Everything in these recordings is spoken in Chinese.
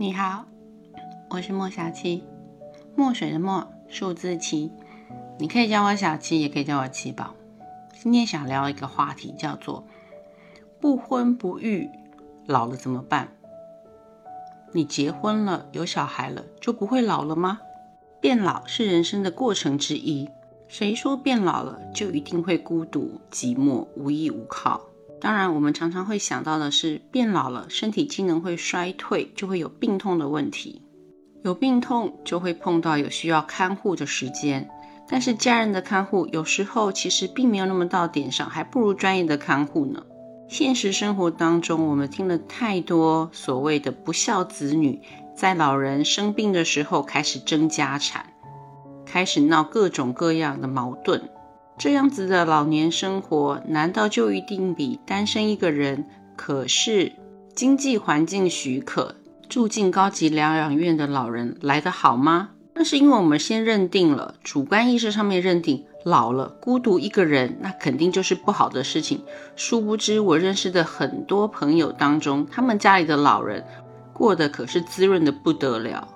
你好，我是莫小七，墨水的墨，数字七。你可以叫我小七，也可以叫我七宝。今天想聊一个话题，叫做不婚不育，老了怎么办？你结婚了，有小孩了，就不会老了吗？变老是人生的过程之一。谁说变老了就一定会孤独、寂寞、无依无靠？当然，我们常常会想到的是，变老了，身体机能会衰退，就会有病痛的问题。有病痛就会碰到有需要看护的时间，但是家人的看护有时候其实并没有那么到点上，还不如专业的看护呢。现实生活当中，我们听了太多所谓的不孝子女，在老人生病的时候开始争家产，开始闹各种各样的矛盾。这样子的老年生活，难道就一定比单身一个人，可是经济环境许可，住进高级疗养院的老人来得好吗？那是因为我们先认定了主观意识上面认定老了孤独一个人，那肯定就是不好的事情。殊不知，我认识的很多朋友当中，他们家里的老人过得可是滋润的不得了。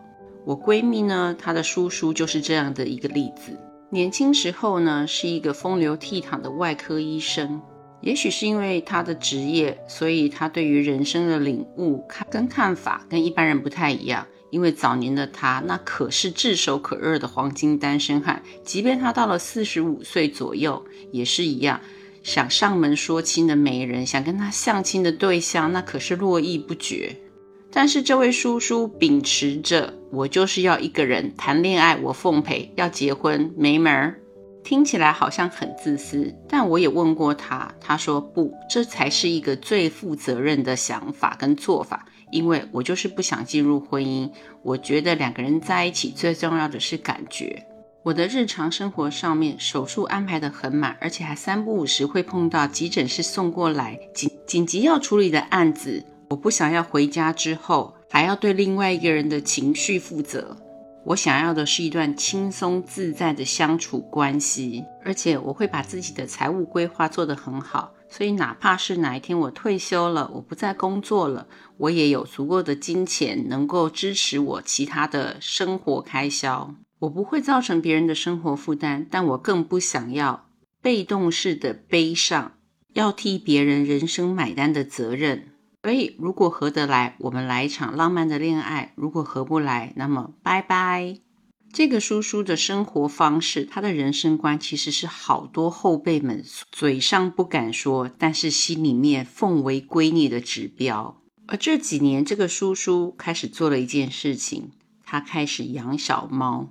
我闺蜜呢，她的叔叔就是这样的一个例子。年轻时候呢，是一个风流倜傥的外科医生。也许是因为他的职业，所以他对于人生的领悟看跟看法跟一般人不太一样。因为早年的他，那可是炙手可热的黄金单身汉。即便他到了四十五岁左右，也是一样，想上门说亲的媒人，想跟他相亲的对象，那可是络绎不绝。但是这位叔叔秉持着我就是要一个人谈恋爱，我奉陪；要结婚没门儿。听起来好像很自私，但我也问过他，他说不，这才是一个最负责任的想法跟做法。因为我就是不想进入婚姻，我觉得两个人在一起最重要的是感觉。我的日常生活上面手术安排的很满，而且还三不五时会碰到急诊室送过来紧紧急要处理的案子。我不想要回家之后还要对另外一个人的情绪负责，我想要的是一段轻松自在的相处关系，而且我会把自己的财务规划做得很好，所以哪怕是哪一天我退休了，我不再工作了，我也有足够的金钱能够支持我其他的生活开销，我不会造成别人的生活负担，但我更不想要被动式的背上要替别人人生买单的责任。所以，如果合得来，我们来一场浪漫的恋爱；如果合不来，那么拜拜。这个叔叔的生活方式，他的人生观，其实是好多后辈们嘴上不敢说，但是心里面奉为圭臬的指标。而这几年，这个叔叔开始做了一件事情，他开始养小猫。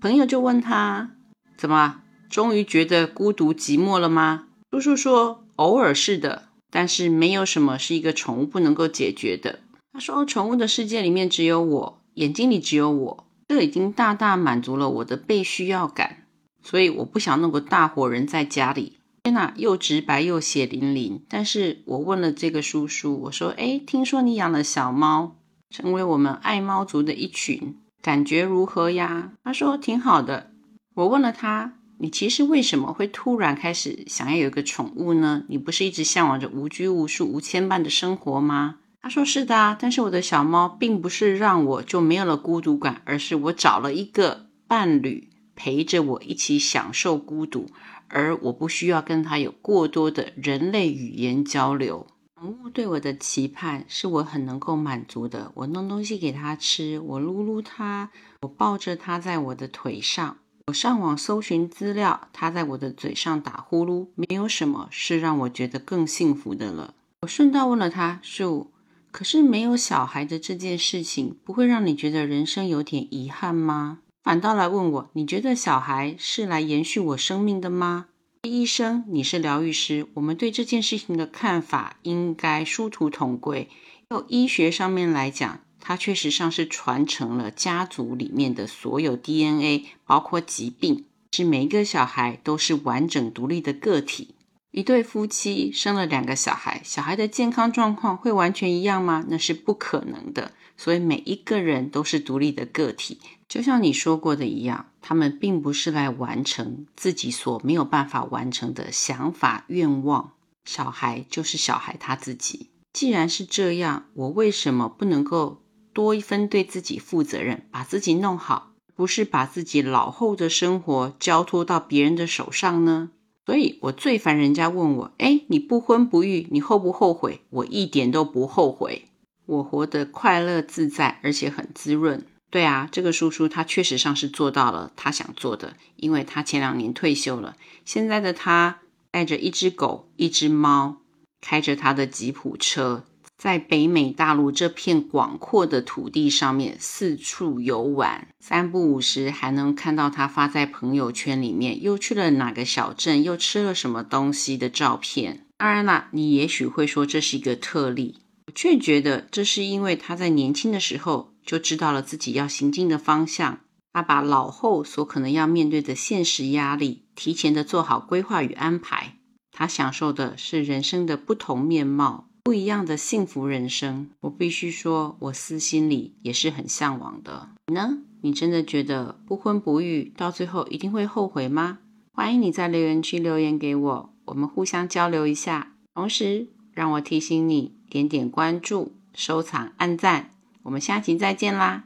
朋友就问他：“怎么，终于觉得孤独寂寞了吗？”叔叔说：“偶尔是的。”但是没有什么是一个宠物不能够解决的。他说：“宠物的世界里面只有我，眼睛里只有我，这已经大大满足了我的被需要感。所以我不想弄个大活人在家里。天哪，又直白又血淋淋。但是我问了这个叔叔，我说：‘哎，听说你养了小猫，成为我们爱猫族的一群，感觉如何呀？’他说：‘挺好的。’我问了他。”你其实为什么会突然开始想要有一个宠物呢？你不是一直向往着无拘无束、无牵绊的生活吗？他说是的啊，但是我的小猫并不是让我就没有了孤独感，而是我找了一个伴侣陪着我一起享受孤独，而我不需要跟它有过多的人类语言交流。宠物对我的期盼是我很能够满足的，我弄东西给它吃，我撸撸它，我抱着它在我的腿上。我上网搜寻资料，他在我的嘴上打呼噜，没有什么是让我觉得更幸福的了。我顺道问了他：“树，可是没有小孩的这件事情，不会让你觉得人生有点遗憾吗？”反倒来问我：“你觉得小孩是来延续我生命的吗？”医生，你是疗愈师，我们对这件事情的看法应该殊途同归。就医学上面来讲。它确实上是传承了家族里面的所有 DNA，包括疾病，是每一个小孩都是完整独立的个体。一对夫妻生了两个小孩，小孩的健康状况会完全一样吗？那是不可能的。所以每一个人都是独立的个体，就像你说过的一样，他们并不是来完成自己所没有办法完成的想法愿望。小孩就是小孩他自己。既然是这样，我为什么不能够？多一分对自己负责任，把自己弄好，不是把自己老后的生活交托到别人的手上呢？所以我最烦人家问我：“哎，你不婚不育，你后不后悔？”我一点都不后悔，我活得快乐自在，而且很滋润。对啊，这个叔叔他确实上是做到了他想做的，因为他前两年退休了，现在的他带着一只狗、一只猫，开着他的吉普车。在北美大陆这片广阔的土地上面四处游玩，三不五时还能看到他发在朋友圈里面又去了哪个小镇，又吃了什么东西的照片。当然啦，你也许会说这是一个特例，我却觉得这是因为他在年轻的时候就知道了自己要行进的方向，他把老后所可能要面对的现实压力提前的做好规划与安排，他享受的是人生的不同面貌。不一样的幸福人生，我必须说，我私心里也是很向往的。你呢？你真的觉得不婚不育到最后一定会后悔吗？欢迎你在留言区留言给我，我们互相交流一下。同时，让我提醒你点点关注、收藏、按赞。我们下期再见啦！